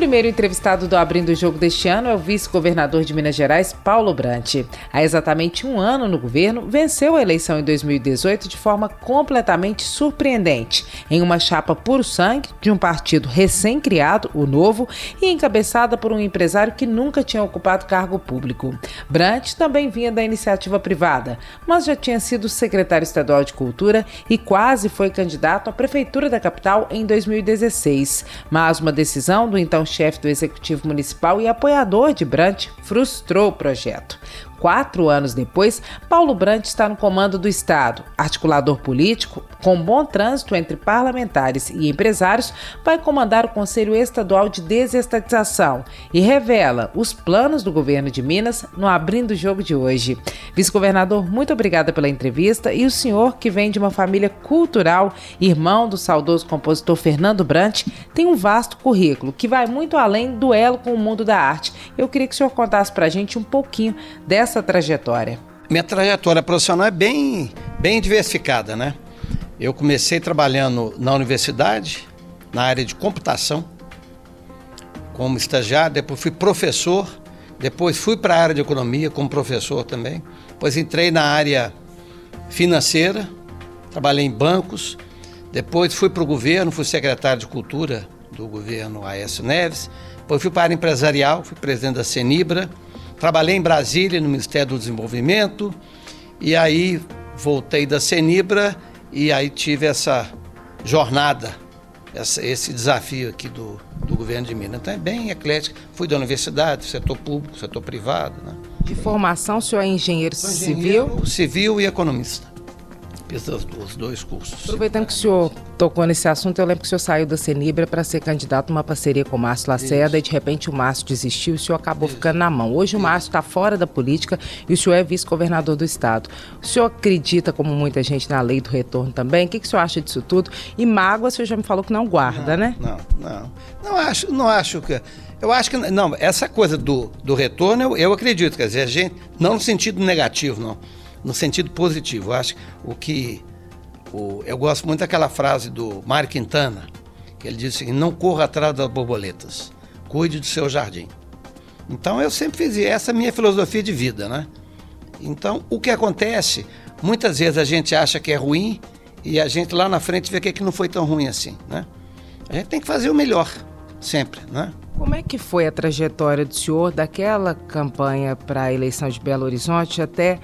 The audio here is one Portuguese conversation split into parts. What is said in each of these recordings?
Primeiro entrevistado do Abrindo o Jogo deste ano é o vice-governador de Minas Gerais, Paulo Brant. Há exatamente um ano no governo, venceu a eleição em 2018 de forma completamente surpreendente, em uma chapa puro sangue de um partido recém-criado, o Novo, e encabeçada por um empresário que nunca tinha ocupado cargo público. Brant também vinha da iniciativa privada, mas já tinha sido secretário estadual de Cultura e quase foi candidato à prefeitura da capital em 2016. Mas uma decisão do então chefe do Executivo Municipal e apoiador de Brant, frustrou o projeto. Quatro anos depois, Paulo Brandt está no comando do Estado. Articulador político, com bom trânsito entre parlamentares e empresários, vai comandar o Conselho Estadual de Desestatização e revela os planos do governo de Minas no Abrindo o Jogo de hoje. Vice-governador, muito obrigada pela entrevista e o senhor, que vem de uma família cultural, irmão do saudoso compositor Fernando Brandt, tem um vasto currículo que vai muito além do elo com o mundo da arte. Eu queria que o senhor contasse para a gente um pouquinho dessa essa trajetória? Minha trajetória profissional é bem, bem diversificada, né? Eu comecei trabalhando na universidade, na área de computação, como estagiário, depois fui professor, depois fui para a área de economia como professor também, depois entrei na área financeira, trabalhei em bancos, depois fui para o governo, fui secretário de cultura do governo Aécio Neves, depois fui para a área empresarial, fui presidente da Senibra, Trabalhei em Brasília, no Ministério do Desenvolvimento, e aí voltei da Senibra e aí tive essa jornada, essa, esse desafio aqui do, do governo de Minas. Então é bem eclético. Fui da universidade, setor público, setor privado. Né? De formação, o senhor é engenheiro, engenheiro civil? Civil e economista fiz os dois cursos. Aproveitando que o senhor tocou nesse assunto, eu lembro que o senhor saiu da Senibra para ser candidato numa parceria com o Márcio Lacerda Isso. e de repente o Márcio desistiu e o senhor acabou Isso. ficando na mão. Hoje Isso. o Márcio está fora da política e o senhor é vice-governador do estado. O senhor acredita, como muita gente, na lei do retorno também? O que, que o senhor acha disso tudo? E mágoa, o senhor já me falou que não guarda, não, né? Não, não. Não acho, não acho que. Eu acho que não, essa coisa do, do retorno eu, eu acredito, quer dizer, a gente, não no sentido negativo, não, no sentido positivo. Eu acho que o que o, eu gosto muito daquela frase do Mário Quintana, que ele disse assim, não corra atrás das borboletas, cuide do seu jardim. Então eu sempre fiz essa é minha filosofia de vida, né? Então o que acontece, muitas vezes a gente acha que é ruim e a gente lá na frente vê que, é que não foi tão ruim assim, né? A gente tem que fazer o melhor, sempre, né? Como é que foi a trajetória do senhor daquela campanha para a eleição de Belo Horizonte até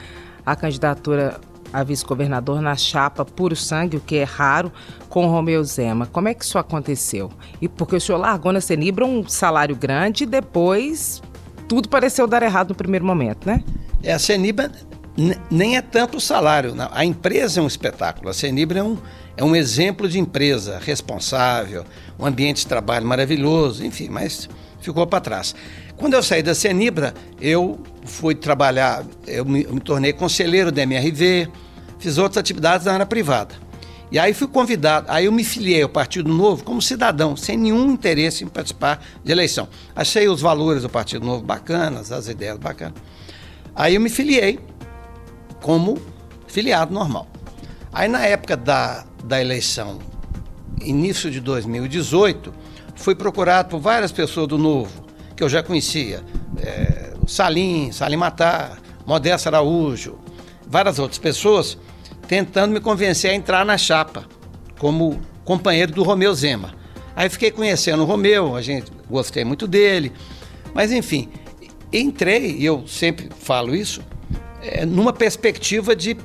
a candidatura a vice-governador na chapa puro sangue, o que é raro, com Romeu Zema. Como é que isso aconteceu? E porque o senhor largou na Senibra um salário grande e depois tudo pareceu dar errado no primeiro momento, né? É, a Senibra nem é tanto o salário, não. a empresa é um espetáculo. A Senibra é um, é um exemplo de empresa responsável, um ambiente de trabalho maravilhoso, enfim, mas ficou para trás. Quando eu saí da Senibra, eu fui trabalhar, eu me, eu me, tornei conselheiro da MRV, fiz outras atividades na área privada. E aí fui convidado, aí eu me filiei ao Partido Novo como cidadão, sem nenhum interesse em participar de eleição. Achei os valores do Partido Novo bacanas, as ideias bacanas. Aí eu me filiei como filiado normal. Aí na época da, da eleição, início de 2018, fui procurado por várias pessoas do Novo, que eu já conhecia. É, Salim, Salim Matar, Modesto Araújo, várias outras pessoas, tentando me convencer a entrar na chapa como companheiro do Romeu Zema. Aí fiquei conhecendo o Romeu, a gente gostei muito dele, mas enfim, entrei, e eu sempre falo isso, é, numa perspectiva de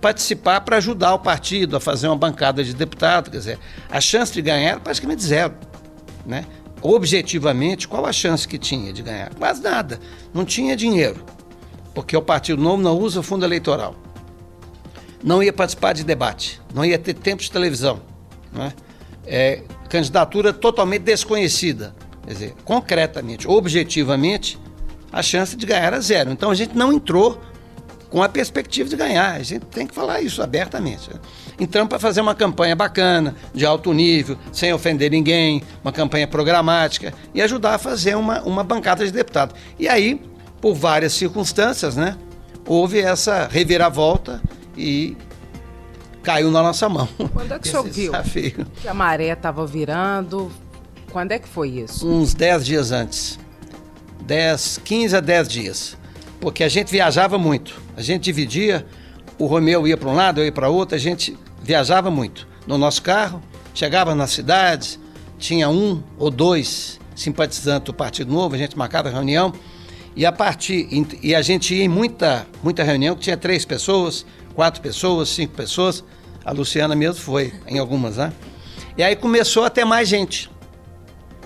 participar para ajudar o partido a fazer uma bancada de deputado, quer dizer, a chance de ganhar era praticamente zero, né? objetivamente, qual a chance que tinha de ganhar? Quase nada. Não tinha dinheiro, porque o Partido Novo não usa fundo eleitoral. Não ia participar de debate, não ia ter tempo de televisão. Né? É, candidatura totalmente desconhecida. Quer dizer, concretamente, objetivamente, a chance de ganhar era zero. Então a gente não entrou com a perspectiva de ganhar. A gente tem que falar isso abertamente. Entramos para fazer uma campanha bacana, de alto nível, sem ofender ninguém, uma campanha programática e ajudar a fazer uma, uma bancada de deputados. E aí, por várias circunstâncias, né? Houve essa reviravolta e caiu na nossa mão. Quando é que o senhor viu desafio. que a maré estava virando? Quando é que foi isso? Uns 10 dias antes. 10, 15 a 10 dias. Porque a gente viajava muito. A gente dividia, o Romeu ia para um lado, eu ia para outro, a gente viajava muito. No nosso carro, chegava nas cidades, tinha um ou dois simpatizantes do Partido Novo, a gente marcava reunião. E a partir e a gente ia em muita muita reunião que tinha três pessoas, quatro pessoas, cinco pessoas. A Luciana mesmo foi em algumas, né? E aí começou a ter mais gente.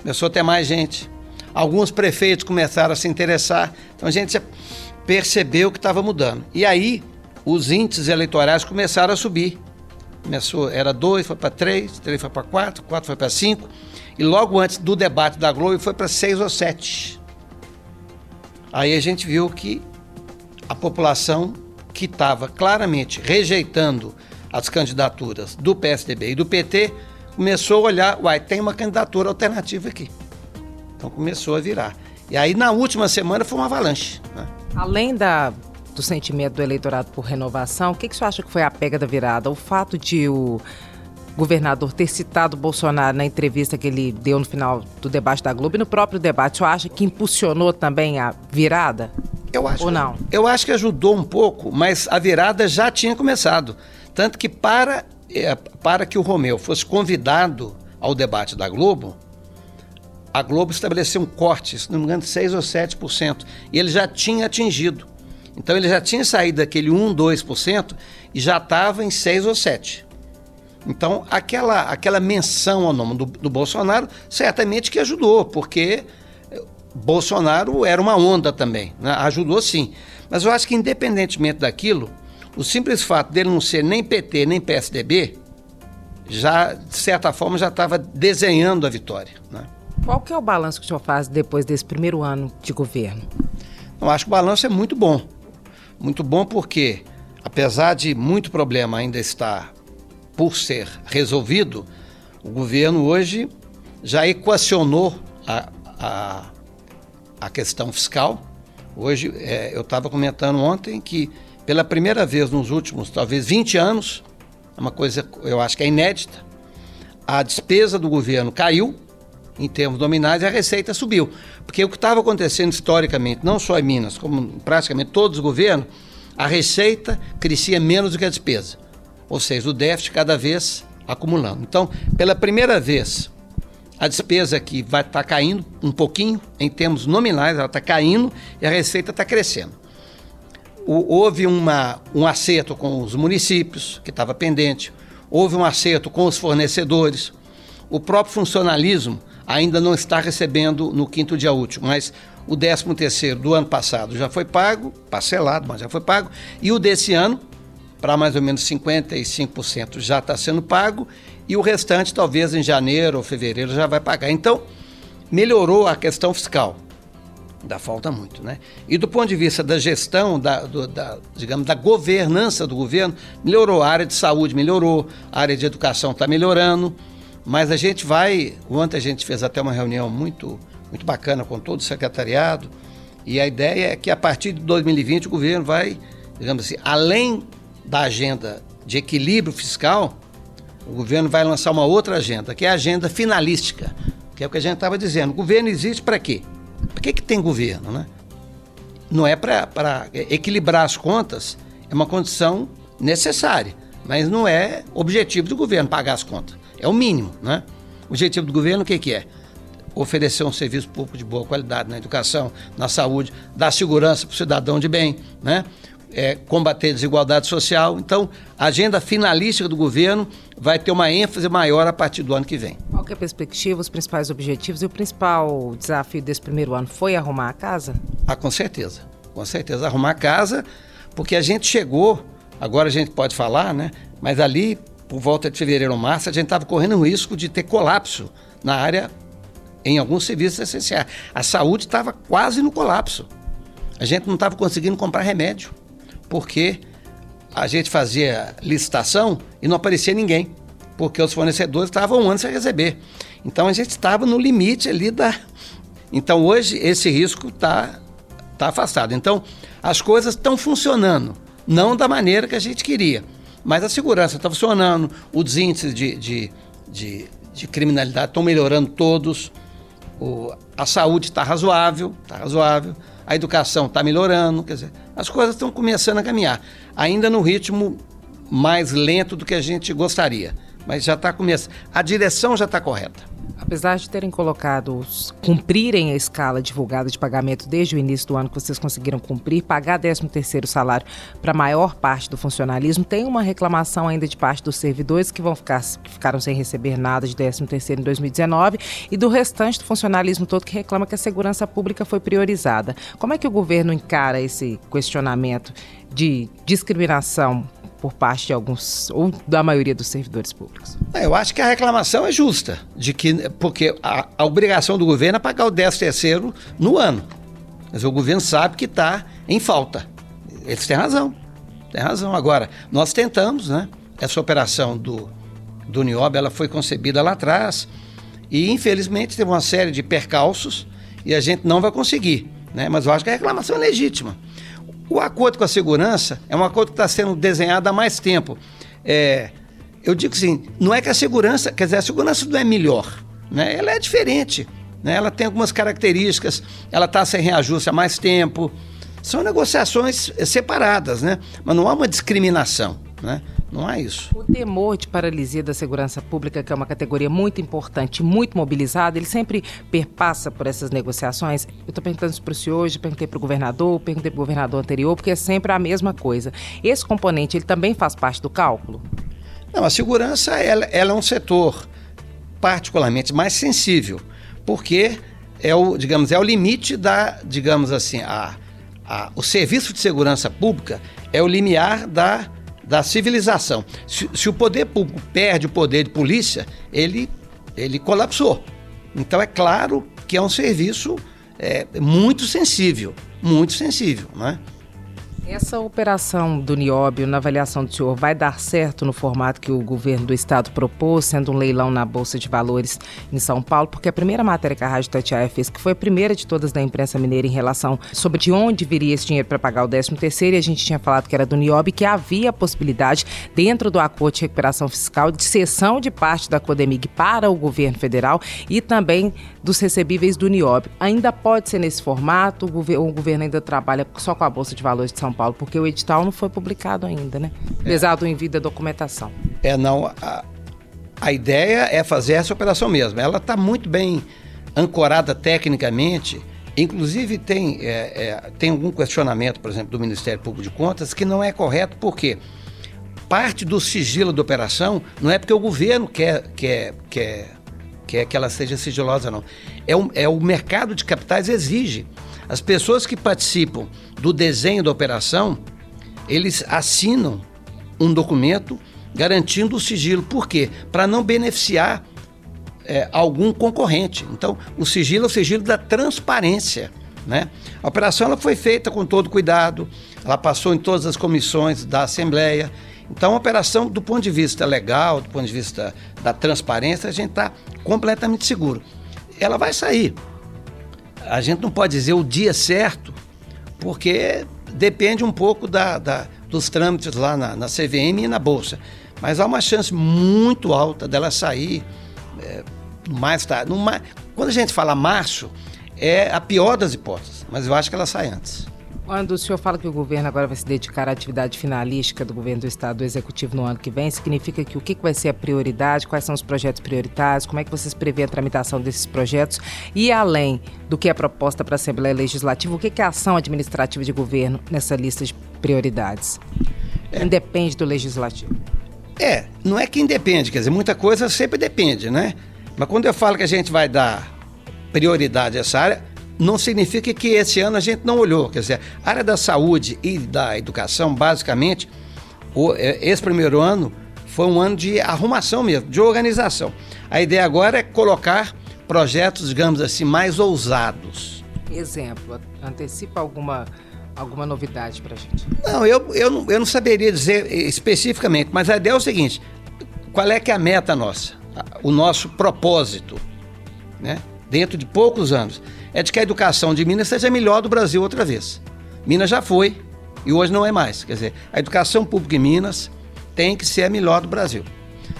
Começou a ter mais gente. Alguns prefeitos começaram a se interessar. Então a gente percebeu que estava mudando. E aí os índices eleitorais começaram a subir. Começou, era dois, foi para três, três foi para quatro, quatro foi para cinco. E logo antes do debate da Globo foi para seis ou sete. Aí a gente viu que a população que estava claramente rejeitando as candidaturas do PSDB e do PT começou a olhar, uai, tem uma candidatura alternativa aqui. Então começou a virar. E aí na última semana foi uma avalanche. Né? Além da, do sentimento do eleitorado por renovação, o que, que você acha que foi a pega da virada? O fato de o governador ter citado Bolsonaro na entrevista que ele deu no final do debate da Globo e no próprio debate, você acha que impulsionou também a virada? Eu acho. Ou não? Eu acho que ajudou um pouco, mas a virada já tinha começado. Tanto que para, é, para que o Romeu fosse convidado ao debate da Globo, a Globo estabeleceu um corte, se não me engano, 6 ou 7%. E ele já tinha atingido. Então ele já tinha saído daquele 1, 2% e já estava em 6 ou 7%. Então aquela, aquela menção ao nome do, do Bolsonaro certamente que ajudou, porque Bolsonaro era uma onda também, né? ajudou sim. Mas eu acho que independentemente daquilo, o simples fato dele não ser nem PT nem PSDB, já, de certa forma, já estava desenhando a vitória. Né? Qual que é o balanço que o senhor faz depois desse primeiro ano de governo? Eu acho que o balanço é muito bom. Muito bom porque, apesar de muito problema ainda estar por ser resolvido, o governo hoje já equacionou a, a, a questão fiscal. Hoje, é, eu estava comentando ontem que pela primeira vez nos últimos, talvez 20 anos, é uma coisa eu acho que é inédita, a despesa do governo caiu em termos nominais a receita subiu. Porque o que estava acontecendo historicamente, não só em Minas, como praticamente todos os governos, a receita crescia menos do que a despesa. Ou seja, o déficit cada vez acumulando. Então, pela primeira vez, a despesa aqui vai estar tá caindo um pouquinho, em termos nominais, ela está caindo e a receita está crescendo houve uma, um acerto com os municípios, que estava pendente, houve um acerto com os fornecedores. O próprio funcionalismo ainda não está recebendo no quinto dia útil, mas o 13 terceiro do ano passado já foi pago, parcelado, mas já foi pago, e o desse ano, para mais ou menos 55% já está sendo pago, e o restante talvez em janeiro ou fevereiro já vai pagar. Então, melhorou a questão fiscal. Ainda falta muito, né? E do ponto de vista da gestão, da, do, da, digamos, da governança do governo, melhorou. A área de saúde melhorou, a área de educação está melhorando, mas a gente vai. Ontem a gente fez até uma reunião muito, muito bacana com todo o secretariado, e a ideia é que a partir de 2020 o governo vai, digamos assim, além da agenda de equilíbrio fiscal, o governo vai lançar uma outra agenda, que é a agenda finalística, que é o que a gente estava dizendo. O governo existe para quê? Por que, que tem governo, né? Não é para equilibrar as contas, é uma condição necessária, mas não é objetivo do governo pagar as contas. É o mínimo, né? O objetivo do governo o que, que é? Oferecer um serviço público de boa qualidade na educação, na saúde, dar segurança para o cidadão de bem, né? é, combater a desigualdade social. Então, a agenda finalística do governo vai ter uma ênfase maior a partir do ano que vem. Qual que é a perspectiva, os principais objetivos e o principal desafio desse primeiro ano foi arrumar a casa? Ah, com certeza. Com certeza. Arrumar a casa, porque a gente chegou, agora a gente pode falar, né? Mas ali, por volta de fevereiro ou março, a gente estava correndo o risco de ter colapso na área, em alguns serviços essenciais. A saúde estava quase no colapso. A gente não estava conseguindo comprar remédio porque a gente fazia licitação e não aparecia ninguém, porque os fornecedores estavam um ano sem receber. Então a gente estava no limite ali da. Então hoje esse risco está tá afastado. Então, as coisas estão funcionando, não da maneira que a gente queria, mas a segurança está funcionando, os índices de, de, de, de criminalidade estão melhorando todos, o, a saúde está razoável, está razoável, a educação está melhorando, quer dizer, as coisas estão começando a caminhar, ainda no ritmo mais lento do que a gente gostaria, mas já está começando, a direção já está correta. Apesar de terem colocado, cumprirem a escala divulgada de pagamento desde o início do ano que vocês conseguiram cumprir, pagar 13º salário para a maior parte do funcionalismo, tem uma reclamação ainda de parte dos servidores que vão ficar que ficaram sem receber nada de 13º em 2019 e do restante do funcionalismo todo que reclama que a segurança pública foi priorizada. Como é que o governo encara esse questionamento de discriminação por parte de alguns ou da maioria dos servidores públicos? É, eu acho que a reclamação é justa, de que porque a, a obrigação do governo é pagar o 13 terceiro no ano. Mas o governo sabe que está em falta. Eles têm razão. Tem razão. Agora, nós tentamos, né? Essa operação do, do Niobe, ela foi concebida lá atrás e infelizmente teve uma série de percalços e a gente não vai conseguir, né? Mas eu acho que a reclamação é legítima. O acordo com a segurança é um acordo que está sendo desenhado há mais tempo. É, eu digo assim, não é que a segurança, quer dizer, a segurança não é melhor, né? ela é diferente. Né? Ela tem algumas características, ela está sem reajuste há mais tempo. São negociações separadas, né? mas não há uma discriminação. Né? Não é isso. O temor de paralisia da segurança pública, que é uma categoria muito importante, muito mobilizada, ele sempre perpassa por essas negociações. Eu estou perguntando isso para o senhor hoje, perguntei para o governador, perguntei para o governador anterior, porque é sempre a mesma coisa. Esse componente, ele também faz parte do cálculo? Não, a segurança, ela, ela é um setor particularmente mais sensível, porque é o, digamos, é o limite da, digamos assim, a, a, o serviço de segurança pública é o limiar da da civilização. Se, se, o poder público perde o poder de polícia, ele, ele colapsou. Então é claro que é um serviço é, muito sensível, muito sensível, né? Essa operação do Nióbio, na avaliação do senhor, vai dar certo no formato que o governo do estado propôs, sendo um leilão na Bolsa de Valores em São Paulo? Porque a primeira matéria que a Rádio Tatiaia fez, que foi a primeira de todas da imprensa mineira em relação sobre de onde viria esse dinheiro para pagar o 13 terceiro, e a gente tinha falado que era do Nióbio, que havia a possibilidade, dentro do acordo de recuperação fiscal, de cessão de parte da Codemig para o governo federal e também dos recebíveis do Nióbio. Ainda pode ser nesse formato, o governo, ainda trabalha só com a Bolsa de Valores de São Paulo, porque o edital não foi publicado ainda, né? Apesar do envio da documentação. É, não. A, a ideia é fazer essa operação mesmo. Ela está muito bem ancorada tecnicamente. Inclusive, tem, é, é, tem algum questionamento, por exemplo, do Ministério Público de Contas, que não é correto, porque parte do sigilo da operação não é porque o governo quer, quer, quer, quer que ela seja sigilosa, não. É é o mercado de capitais exige. As pessoas que participam do desenho da operação, eles assinam um documento garantindo o sigilo. Por quê? Para não beneficiar é, algum concorrente. Então, o sigilo é o sigilo da transparência. Né? A operação ela foi feita com todo cuidado, ela passou em todas as comissões da Assembleia. Então, a operação, do ponto de vista legal, do ponto de vista da transparência, a gente está completamente seguro. Ela vai sair a gente não pode dizer o dia certo, porque depende um pouco da, da dos trâmites lá na, na, CVM e na Bolsa. Mas há uma chance muito alta dela sair é, mais tarde. quando a gente fala março, é a pior das hipóteses, mas eu acho que ela sai antes. Quando o senhor fala que o governo agora vai se dedicar à atividade finalística do governo do Estado, do Executivo no ano que vem, significa que o que vai ser a prioridade, quais são os projetos prioritários, como é que vocês prevêem a tramitação desses projetos e além do que é proposta para a Assembleia Legislativa, o que é a ação administrativa de governo nessa lista de prioridades? É. Independe do Legislativo. É, não é que independe, quer dizer, muita coisa sempre depende, né? Mas quando eu falo que a gente vai dar prioridade a essa área, não significa que esse ano a gente não olhou. Quer dizer, a área da saúde e da educação, basicamente, o, é, esse primeiro ano foi um ano de arrumação mesmo, de organização. A ideia agora é colocar projetos, digamos assim, mais ousados. Exemplo, antecipa alguma alguma novidade para a gente? Não, eu, eu, não, eu não saberia dizer especificamente, mas a ideia é o seguinte: qual é que é a meta nossa? O nosso propósito, né? dentro de poucos anos é de que a educação de Minas seja melhor do Brasil outra vez. Minas já foi e hoje não é mais. Quer dizer, a educação pública em Minas tem que ser a melhor do Brasil.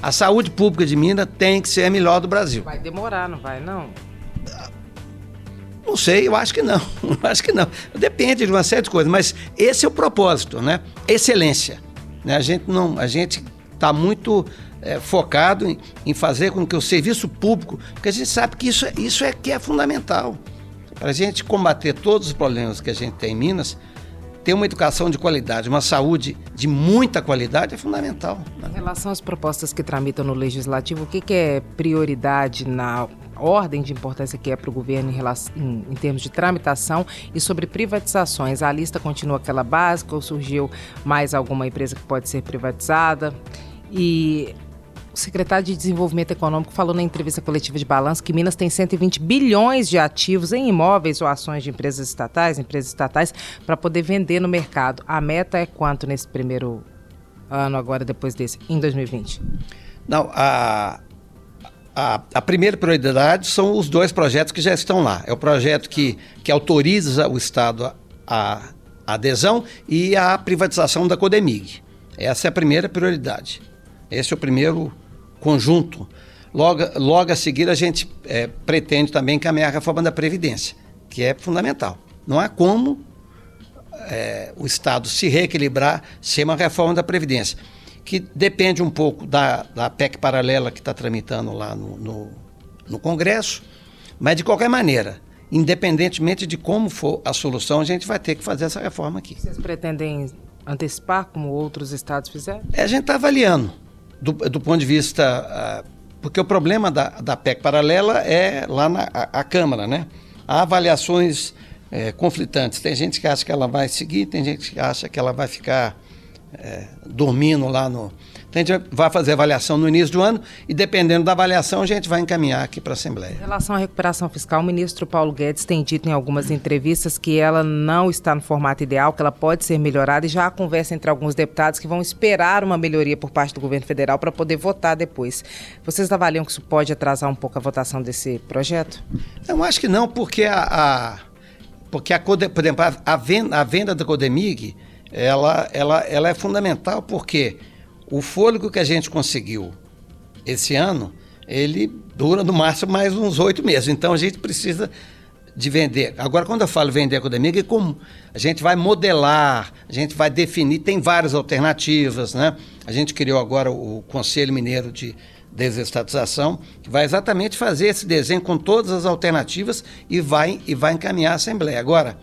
A saúde pública de Minas tem que ser a melhor do Brasil. Vai demorar, não vai não? Não sei, eu acho que não. acho que não. Depende de uma série de coisas, mas esse é o propósito, né? Excelência. Né? A gente não, a gente está muito é, focado em, em, fazer com que o serviço público, porque a gente sabe que isso, é, isso é que é fundamental. Para a gente combater todos os problemas que a gente tem em Minas, ter uma educação de qualidade, uma saúde de muita qualidade é fundamental. Né? Em relação às propostas que tramitam no Legislativo, o que, que é prioridade na ordem de importância que é para o governo em, relação, em, em, termos de tramitação e sobre privatizações? A lista continua aquela básica ou surgiu mais alguma empresa que pode ser privatizada? E o secretário de Desenvolvimento Econômico falou na entrevista coletiva de balanço que Minas tem 120 bilhões de ativos em imóveis ou ações de empresas estatais, empresas estatais, para poder vender no mercado. A meta é quanto nesse primeiro ano, agora depois desse, em 2020? Não, a, a, a, primeira prioridade são os dois projetos que já estão lá. É o projeto que, que autoriza o Estado a, a, adesão e a privatização da Codemig. Essa é a primeira prioridade. Esse é o primeiro conjunto. Logo, logo a seguir, a gente é, pretende também caminhar a reforma da Previdência, que é fundamental. Não há como é, o Estado se reequilibrar sem uma reforma da Previdência, que depende um pouco da, da PEC paralela que está tramitando lá no, no, no Congresso, mas de qualquer maneira, independentemente de como for a solução, a gente vai ter que fazer essa reforma aqui. Vocês pretendem antecipar, como outros estados fizeram? É, a gente está avaliando do, do ponto de vista. Uh, porque o problema da, da PEC paralela é lá na a, a Câmara, né? Há avaliações é, conflitantes. Tem gente que acha que ela vai seguir, tem gente que acha que ela vai ficar é, dormindo lá no, então a gente vai fazer avaliação no início do ano e, dependendo da avaliação, a gente vai encaminhar aqui para a Assembleia. Em relação à recuperação fiscal, o ministro Paulo Guedes tem dito em algumas entrevistas que ela não está no formato ideal, que ela pode ser melhorada e já há conversa entre alguns deputados que vão esperar uma melhoria por parte do governo federal para poder votar depois. Vocês avaliam que isso pode atrasar um pouco a votação desse projeto? Eu acho que não, porque a, a porque a, por exemplo, a, venda, a venda da Codemig, ela, ela, ela é fundamental porque o fôlego que a gente conseguiu esse ano, ele dura no máximo mais uns oito meses. Então a gente precisa de vender. Agora, quando eu falo vender a Codemig, é como a gente vai modelar, a gente vai definir, tem várias alternativas, né? A gente criou agora o Conselho Mineiro de Desestatização, que vai exatamente fazer esse desenho com todas as alternativas e vai, e vai encaminhar a Assembleia. Agora,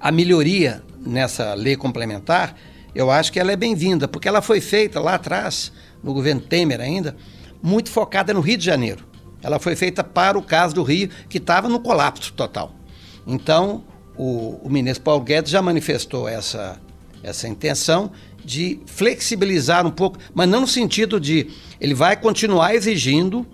a melhoria nessa lei complementar eu acho que ela é bem-vinda, porque ela foi feita lá atrás, no governo Temer ainda, muito focada no Rio de Janeiro. Ela foi feita para o caso do Rio, que estava no colapso total. Então, o, o ministro Paulo Guedes já manifestou essa, essa intenção de flexibilizar um pouco, mas não no sentido de ele vai continuar exigindo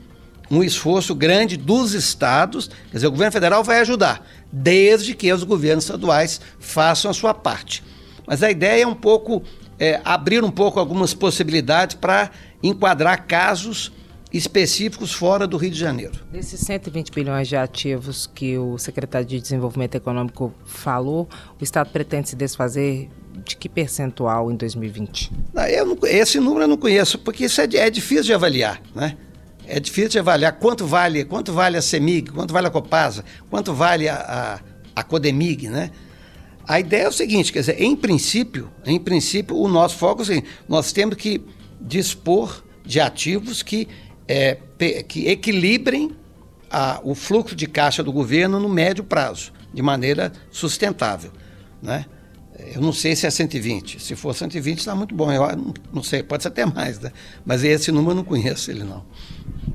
um esforço grande dos estados, quer dizer, o governo federal vai ajudar, desde que os governos estaduais façam a sua parte. Mas a ideia é um pouco é, abrir um pouco algumas possibilidades para enquadrar casos específicos fora do Rio de Janeiro. Desses 120 bilhões de ativos que o secretário de Desenvolvimento Econômico falou, o Estado pretende se desfazer de que percentual em 2020? Não, eu não, esse número eu não conheço, porque isso é, é, difícil de avaliar, né? É difícil de avaliar quanto vale, quanto vale a CEMIG, quanto vale a Copasa, quanto vale a, a, a Codemig, né? A ideia é o seguinte, quer dizer, em princípio, em princípio, o nosso foco é o seguinte, nós temos que dispor de ativos que, é, que equilibrem a, o fluxo de caixa do governo no médio prazo, de maneira sustentável. Né? Eu não sei se é 120. Se for 120, está muito bom. Eu não, sei, pode ser até mais, né? Mas esse número eu não conheço ele, não.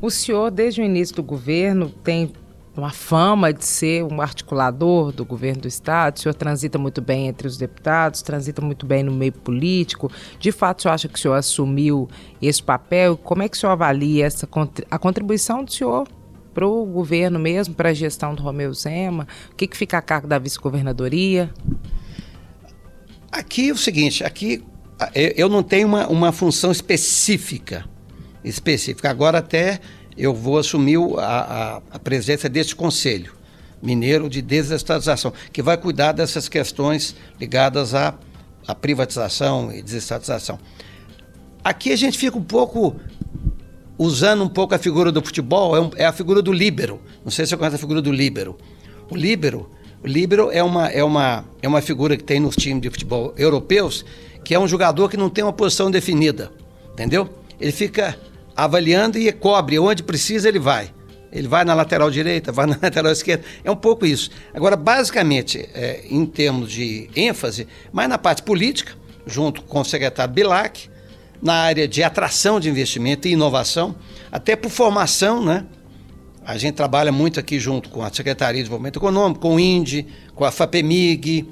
O senhor, desde o início do governo, tem uma fama de ser um articulador do governo do Estado, o senhor transita muito bem entre os deputados, transita muito bem no meio político. De fato, o senhor acha que o senhor assumiu esse papel? Como é que o senhor avalia essa, a contribuição do senhor para o governo mesmo, para a gestão do Romeu Zema? O que, que fica a cargo da vice-governadoria? Aqui é o seguinte, aqui eu não tenho uma, uma função específica, específica. Agora até eu vou assumir a, a, a presidência deste conselho. mineiro de desestatização, que vai cuidar dessas questões ligadas à, à privatização e desestatização. Aqui a gente fica um pouco usando um pouco a figura do futebol, é, um, é, a figura do líbero. Não sei se você conhece a figura do líbero. O líbero, o líbero é uma, é, uma, é uma figura que tem nos times de futebol europeus, que é um jogador que não tem uma posição definida, entendeu? Ele fica avaliando e cobre, onde precisa ele vai. Ele vai na lateral direita, vai na lateral esquerda. É um pouco isso. Agora, basicamente, é, em termos de ênfase, mas na parte política, junto com o secretário Bilac, na área de atração de investimento e inovação, até por formação, né? A gente trabalha muito aqui junto com a Secretaria de Desenvolvimento Econômico, com o INDE, com a FAPEMIG,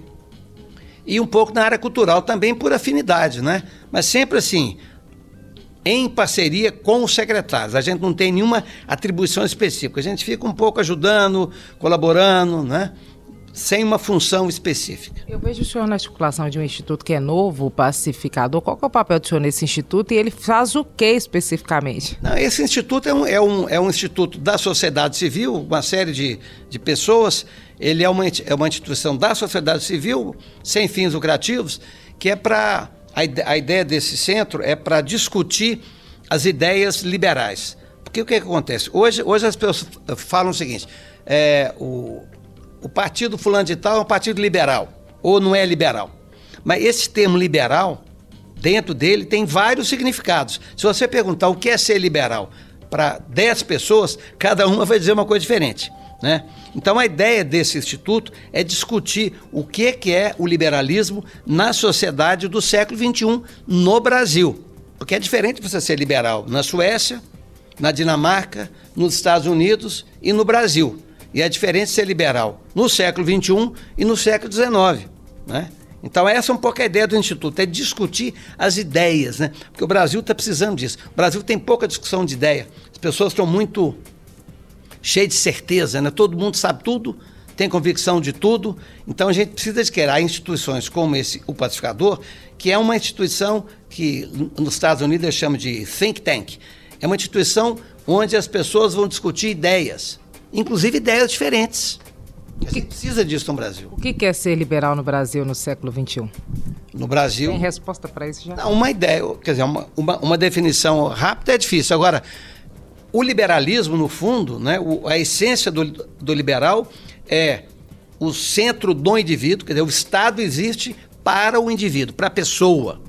e um pouco na área cultural também por afinidade, né? Mas sempre assim, em parceria com os secretários. A gente não tem nenhuma atribuição específica. A gente fica um pouco ajudando, colaborando, né? sem uma função específica. Eu vejo o senhor na articulação de um instituto que é novo, Pacificador. Qual é o papel do senhor nesse instituto e ele faz o que especificamente? Não, esse instituto é um, é, um, é um instituto da sociedade civil, uma série de, de pessoas. Ele é uma, é uma instituição da sociedade civil, sem fins lucrativos, que é para. A, a ideia desse centro é para discutir as ideias liberais. Porque o que, que acontece? Hoje, hoje as pessoas falam o seguinte: é, o, o partido fulano de tal é um partido liberal, ou não é liberal. Mas esse termo liberal, dentro dele, tem vários significados. Se você perguntar o que é ser liberal para 10 pessoas, cada uma vai dizer uma coisa diferente. Né? Então a ideia desse instituto é discutir o que, que é o liberalismo na sociedade do século XXI no Brasil. Porque é diferente você ser liberal na Suécia, na Dinamarca, nos Estados Unidos e no Brasil. E é diferente ser liberal no século XXI e no século XIX. Né? Então, essa é um pouco a ideia do Instituto, é discutir as ideias, né? Porque o Brasil está precisando disso. O Brasil tem pouca discussão de ideia. As pessoas estão muito cheias de certeza, né? Todo mundo sabe tudo, tem convicção de tudo. Então, a gente precisa de criar instituições como esse, o Pacificador, que é uma instituição que nos Estados Unidos eu chamo de think tank. É uma instituição onde as pessoas vão discutir ideias inclusive ideias diferentes. A gente precisa disso no Brasil. O que é ser liberal no Brasil no século XXI? No Brasil. Tem resposta para isso já? Não, uma ideia, quer dizer, uma, uma, uma, definição rápida é difícil. Agora, o liberalismo, no fundo, né, o, a essência do, do liberal é o centro do indivíduo, quer dizer, o Estado existe para o indivíduo, para a pessoa.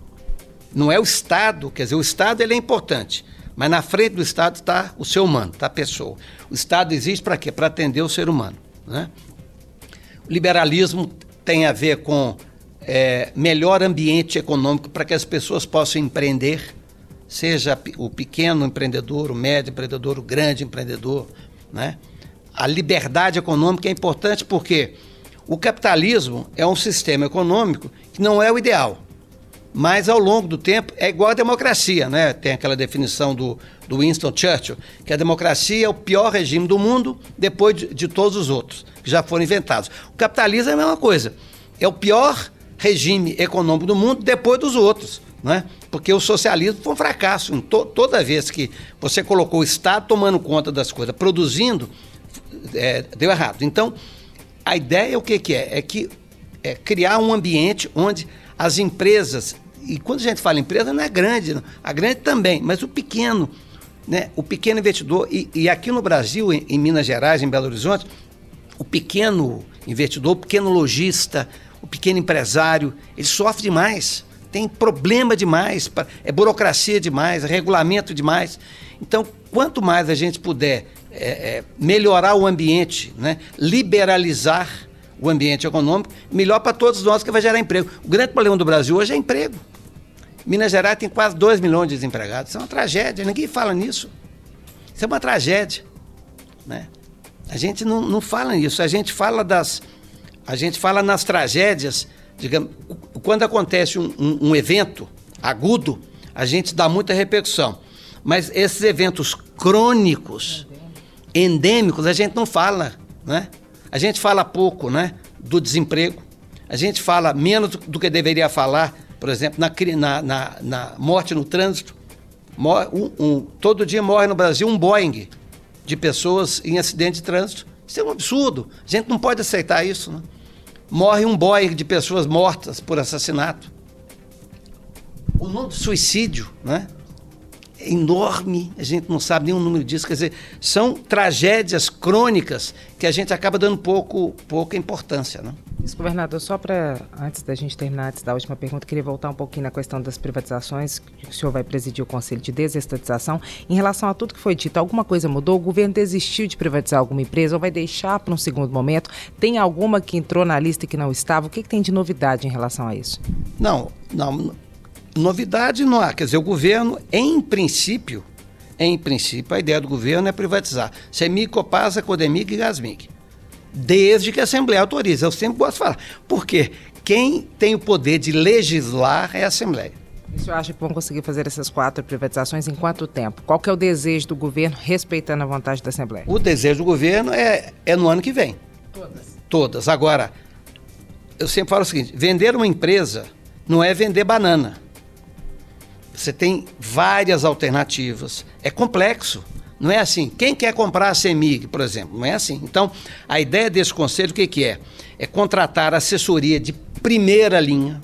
Não é o Estado, quer dizer, o Estado ele é importante, mas na frente do Estado está o ser humano, está a pessoa. O Estado existe para quê? Para atender o ser humano. Né? O liberalismo tem a ver com é, melhor ambiente econômico para que as pessoas possam empreender, seja o pequeno empreendedor, o médio empreendedor, o grande empreendedor. Né? A liberdade econômica é importante porque o capitalismo é um sistema econômico que não é o ideal mas ao longo do tempo é igual a democracia, né? Tem aquela definição do, do Winston Churchill, que a democracia é o pior regime do mundo depois de, de todos os outros que já foram inventados. O capitalismo é a mesma coisa. É o pior regime econômico do mundo depois dos outros. Né? Porque o socialismo foi um fracasso. To toda vez que você colocou o Estado tomando conta das coisas, produzindo, é, deu errado. Então, a ideia o que, que é? É que é criar um ambiente onde as empresas, e quando a gente fala empresa, não é grande, não. a grande também, mas o pequeno, né? o pequeno investidor, e, e aqui no Brasil, em, em, Minas Gerais, em Belo Horizonte, o pequeno investidor, o pequeno lojista, o pequeno empresário, ele sofre demais, tem problema demais, é burocracia demais, é regulamento demais. Então, quanto mais a gente puder é, é, melhorar o ambiente, né? liberalizar o ambiente econômico, melhor para todos nós que vai gerar emprego. O grande problema do Brasil hoje é emprego. Minas Gerais tem quase 2 milhões de desempregados. Isso é uma tragédia, ninguém fala nisso. Isso é uma tragédia. Né? A gente não, não fala nisso, a gente fala das. A gente fala nas tragédias, digamos, quando acontece um, um, um evento agudo, a gente dá muita repercussão. Mas esses eventos crônicos, endêmicos, a gente não fala, né? A gente fala pouco né, do desemprego, a gente fala menos do que deveria falar, por exemplo, na, na, na, morte no trânsito. Um, um, todo dia morre no Brasil um Boeing de pessoas em acidente de trânsito Isso é um absurdo. A gente não pode aceitar isso. Né? Morre um boy de pessoas mortas por assassinato. O número de suicídio, né? Enorme, a gente não sabe nenhum número disso. Quer dizer, são tragédias crônicas que a gente acaba dando pouco, pouca importância. Né? Isso, governador, só para, antes da gente terminar, antes da última pergunta, queria voltar um pouquinho na questão das privatizações, o senhor vai presidir o Conselho de Desestatização. Em relação a tudo que foi dito, alguma coisa mudou? O governo desistiu de privatizar alguma empresa ou vai deixar para um segundo momento? Tem alguma que entrou na lista e que não estava? O que, que tem de novidade em relação a isso? Não, não, novidade não há. Quer dizer, o governo, em princípio, em princípio, a ideia do governo é privatizar CEMIG, Copasa, Codemig e Gasmig desde que a Assembleia autorize. Eu sempre gosto de falar. Porque quem tem o poder de legislar é a Assembleia. E o senhor acha que vão conseguir fazer essas quatro privatizações em quanto tempo? Qual que é o desejo do governo, respeitando a vontade da Assembleia? O desejo do governo é, é no ano que vem. Todas. Todas. Agora, eu sempre falo o seguinte: vender uma empresa não é vender banana. Você tem várias alternativas. É complexo. Não é assim. Quem quer comprar a CEMIG, por exemplo? Não é assim. Então, a ideia desse conselho, o que, que é? É contratar assessoria de primeira linha,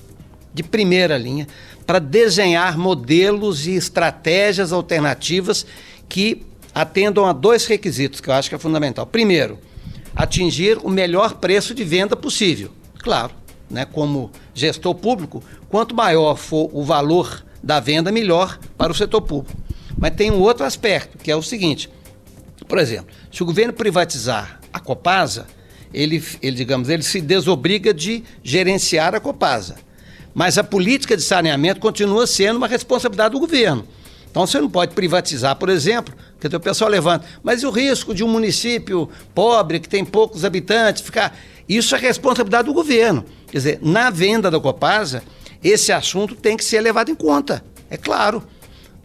de primeira linha, para desenhar modelos e estratégias alternativas que atendam a dois requisitos que eu acho que é fundamental. Primeiro, atingir o melhor preço de venda possível. Claro, né, como gestor público, quanto maior for o valor da venda, melhor para o setor público. Mas tem um outro aspecto, que é o seguinte: por exemplo, se o governo privatizar a Copasa, ele, ele, digamos, ele se desobriga de gerenciar a Copasa. Mas a política de saneamento continua sendo uma responsabilidade do governo. Então você não pode privatizar, por exemplo, que o pessoal levanta, mas e o risco de um município pobre, que tem poucos habitantes, ficar. Isso é responsabilidade do governo. Quer dizer, na venda da Copasa, esse assunto tem que ser levado em conta. É claro.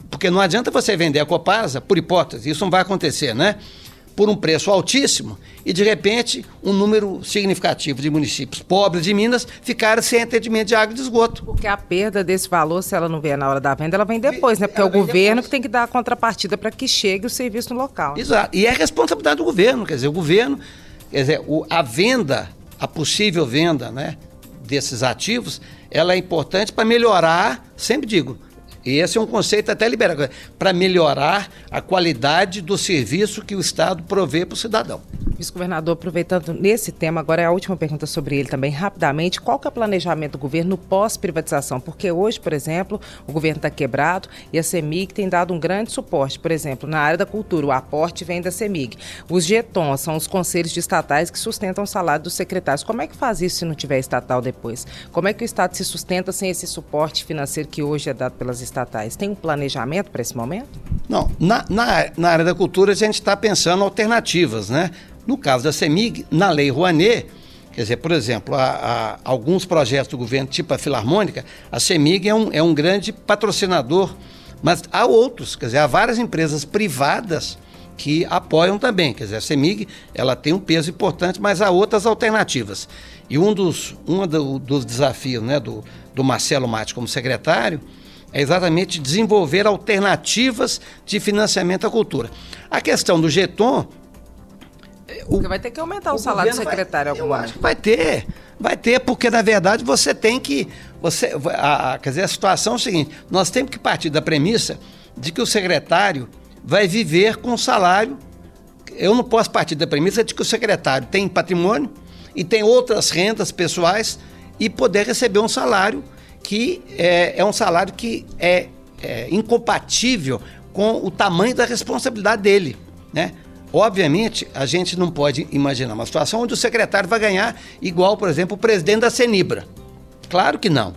Porque não adianta você vender a Copasa, por hipótese, isso não vai acontecer, né? Por um preço altíssimo e, de repente, um número significativo de municípios pobres de Minas ficaram sem atendimento de água e de esgoto. Porque a perda desse valor, se ela não vier na hora da venda, ela vem depois, né? Porque ela é o governo depois. que tem que dar a contrapartida para que chegue o serviço no local. Exato. E é responsabilidade do governo, quer dizer, o governo, quer dizer, a venda, a possível venda, né, desses ativos, ela é importante para melhorar, sempre digo, e esse é um conceito até liberado, para melhorar a qualidade do serviço que o Estado provê para o cidadão. Vice-governador, aproveitando nesse tema, agora é a última pergunta sobre ele também, rapidamente. Qual que é o planejamento do governo pós-privatização? Porque hoje, por exemplo, o governo está quebrado e a CEMIG tem dado um grande suporte. Por exemplo, na área da cultura, o aporte vem da CEMIG. Os GETONs são os conselhos estatais que sustentam o salário dos secretários. Como é que faz isso se não tiver estatal depois? Como é que o Estado se sustenta sem esse suporte financeiro que hoje é dado pelas estatais? Tem um planejamento para esse momento? Não, na, na, na área da cultura a gente está pensando alternativas, né? No caso da CEMIG, na Lei Rouanet, quer dizer, por exemplo, há, há alguns projetos do governo, tipo a Filarmônica, a CEMIG é um, é um grande patrocinador, mas há outros, quer dizer, há várias empresas privadas que apoiam também. Quer dizer, a CEMIG ela tem um peso importante, mas há outras alternativas. E um dos, um do, dos desafios né, do, do Marcelo Mate como secretário é exatamente desenvolver alternativas de financiamento à cultura. A questão do Geton porque vai ter que aumentar o, o salário do secretário vai, Eu acho que vai ter. Vai ter, porque na verdade você tem que. Você, a, a, quer dizer, a situação é o seguinte: nós temos que partir da premissa de que o secretário vai viver com salário. Eu não posso partir da premissa de que o secretário tem patrimônio e tem outras rendas pessoais e poder receber um salário que é, é um salário que é, é incompatível com o tamanho da responsabilidade dele, né? Obviamente, a gente não pode imaginar uma situação onde o secretário vai ganhar igual, por exemplo, o presidente da Senibra. Claro que não.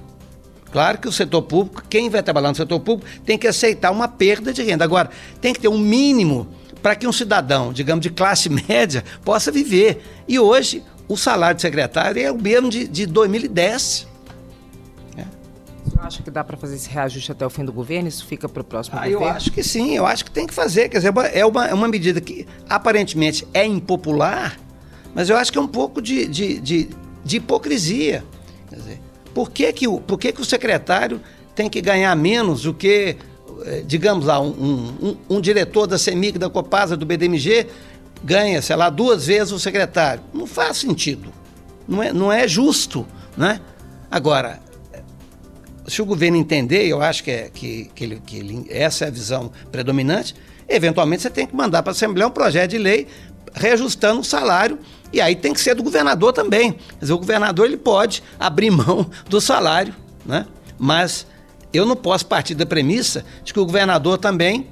Claro que o setor público, quem vai trabalhar no setor público, tem que aceitar uma perda de renda. Agora, tem que ter um mínimo para que um cidadão, digamos, de classe média, possa viver. E hoje, o salário de secretário é o mesmo de, de 2010 acha que dá para fazer esse reajuste até o fim do governo? Isso fica para o próximo ah, governo? Eu acho que sim, eu acho que tem que fazer. Quer dizer, é uma, é uma medida que aparentemente é impopular, mas eu acho que é um pouco de, de, de, de hipocrisia. Quer dizer, por que, que, o, por que, que o secretário tem que ganhar menos do que, eh, digamos lá, um, um, um diretor da CEMIG, da Copasa, do BDMG, ganha, sei lá, duas vezes o secretário. Não faz sentido. Não é, não é justo, né? Agora, se o governo entender, eu acho que, é, que, que, ele, que ele, essa é a visão predominante, eventualmente você tem que mandar para a Assembleia um projeto de lei reajustando o salário e aí tem que ser do governador também. Quer dizer, o governador ele pode abrir mão do salário, né? Mas eu não posso partir da premissa de que o governador também.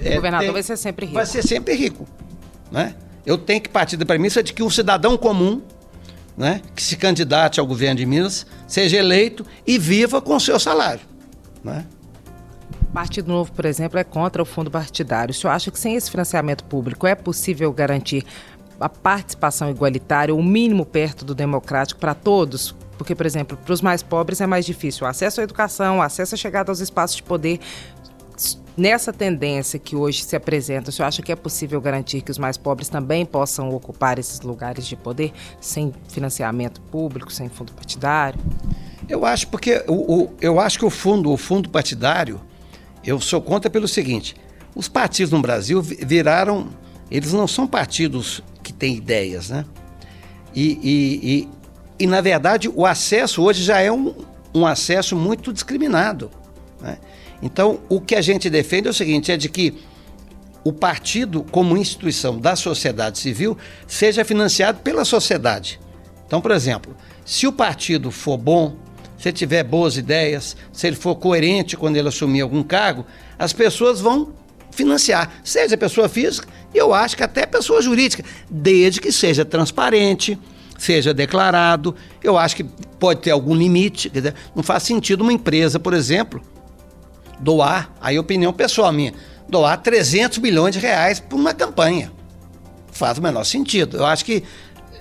O é, governador tem, vai ser sempre rico. Vai ser sempre rico. Né? Eu tenho que partir da premissa de que o cidadão comum, né, que se candidate ao governo de Minas, seja eleito e viva com o seu salário. Né? Partido Novo, por exemplo, é contra o fundo partidário. O senhor acha que sem esse financiamento público é possível garantir a participação igualitária, o mínimo perto do democrático para todos? Porque, por exemplo, para os mais pobres é mais difícil o acesso à educação, o acesso à chegada aos espaços de poder. Nessa tendência que hoje se apresenta, o senhor acha que é possível garantir que os mais pobres também possam ocupar esses lugares de poder sem financiamento público, sem fundo partidário? Eu acho porque o, o eu acho que o fundo, o fundo partidário, eu sou contra pelo seguinte: os partidos no Brasil viraram, eles não são partidos que têm ideias, né? E, e, e, e na verdade o acesso hoje já é um, um acesso muito discriminado. Né? Então, o que a gente defende é o seguinte: é de que o partido, como instituição da sociedade civil, seja financiado pela sociedade. Então, por exemplo, se o partido for bom, se ele tiver boas ideias, se ele for coerente quando ele assumir algum cargo, as pessoas vão financiar, seja pessoa física, e eu acho que até pessoa jurídica, desde que seja transparente, seja declarado. Eu acho que pode ter algum limite, dizer, não faz sentido uma empresa, por exemplo, doar, aí opinião pessoal minha, doar 300 milhões de reais por uma campanha. Faz o menor sentido. Eu acho que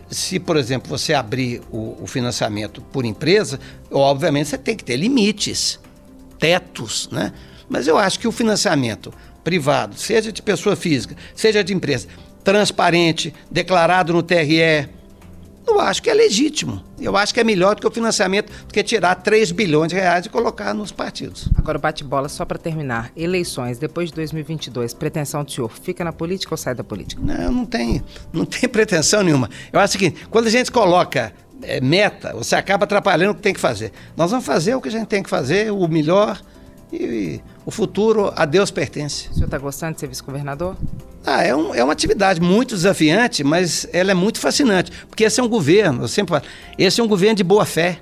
se, por exemplo, você abrir o, o financiamento por empresa, obviamente você tem que ter limites, tetos, né? Mas eu acho que o financiamento privado, seja de pessoa física, seja de empresa, transparente, declarado no TRE, eu acho que é legítimo. Eu acho que é melhor do que o financiamento do que tirar 3 bilhões de reais e colocar nos partidos. Agora, bate-bola, só para terminar. Eleições depois de 2022, pretensão do senhor, fica na política ou sai da política? Não, não tem, não tem pretensão nenhuma. Eu acho que quando a gente coloca é, meta, você acaba atrapalhando o que tem que fazer. Nós vamos fazer o que a gente tem que fazer, o melhor, e o futuro a Deus pertence. O senhor está gostando de ser vice-governador? Ah, é, um, é uma atividade muito desafiante, mas ela é muito fascinante. Porque esse é um governo, eu sempre falo, esse é um governo de boa fé.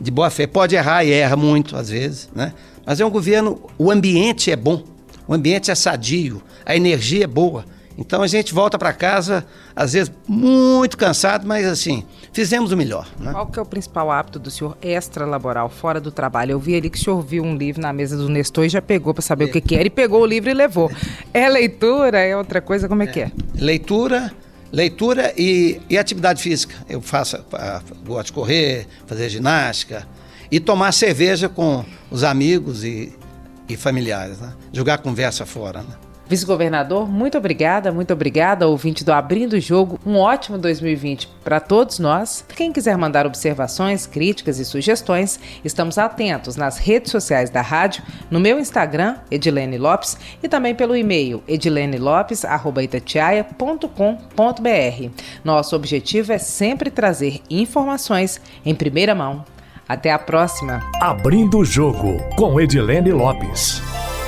De boa fé. Pode errar e erra muito, às vezes, né? Mas é um governo, o ambiente é bom, o ambiente é sadio, a energia é boa. Então a gente volta para casa, às vezes muito cansado, mas assim, fizemos o melhor. Né? Qual que é o principal hábito do senhor extra-laboral, fora do trabalho? Eu vi ali que o senhor viu um livro na mesa do Nestor e já pegou para saber é. o que, que era, e pegou o livro e levou. É leitura? É outra coisa? Como é, é. que é? Leitura, leitura e, e atividade física. Eu faço, gosto de correr, fazer ginástica e tomar cerveja com os amigos e, e familiares, né? jogar conversa fora. Né? Vice-governador, muito obrigada, muito obrigada, ouvinte do Abrindo o Jogo. Um ótimo 2020 para todos nós. Quem quiser mandar observações, críticas e sugestões, estamos atentos nas redes sociais da rádio, no meu Instagram, Edilene Lopes, e também pelo e-mail edilenelopes.itatiaia.com.br. Nosso objetivo é sempre trazer informações em primeira mão. Até a próxima. Abrindo o Jogo com Edilene Lopes.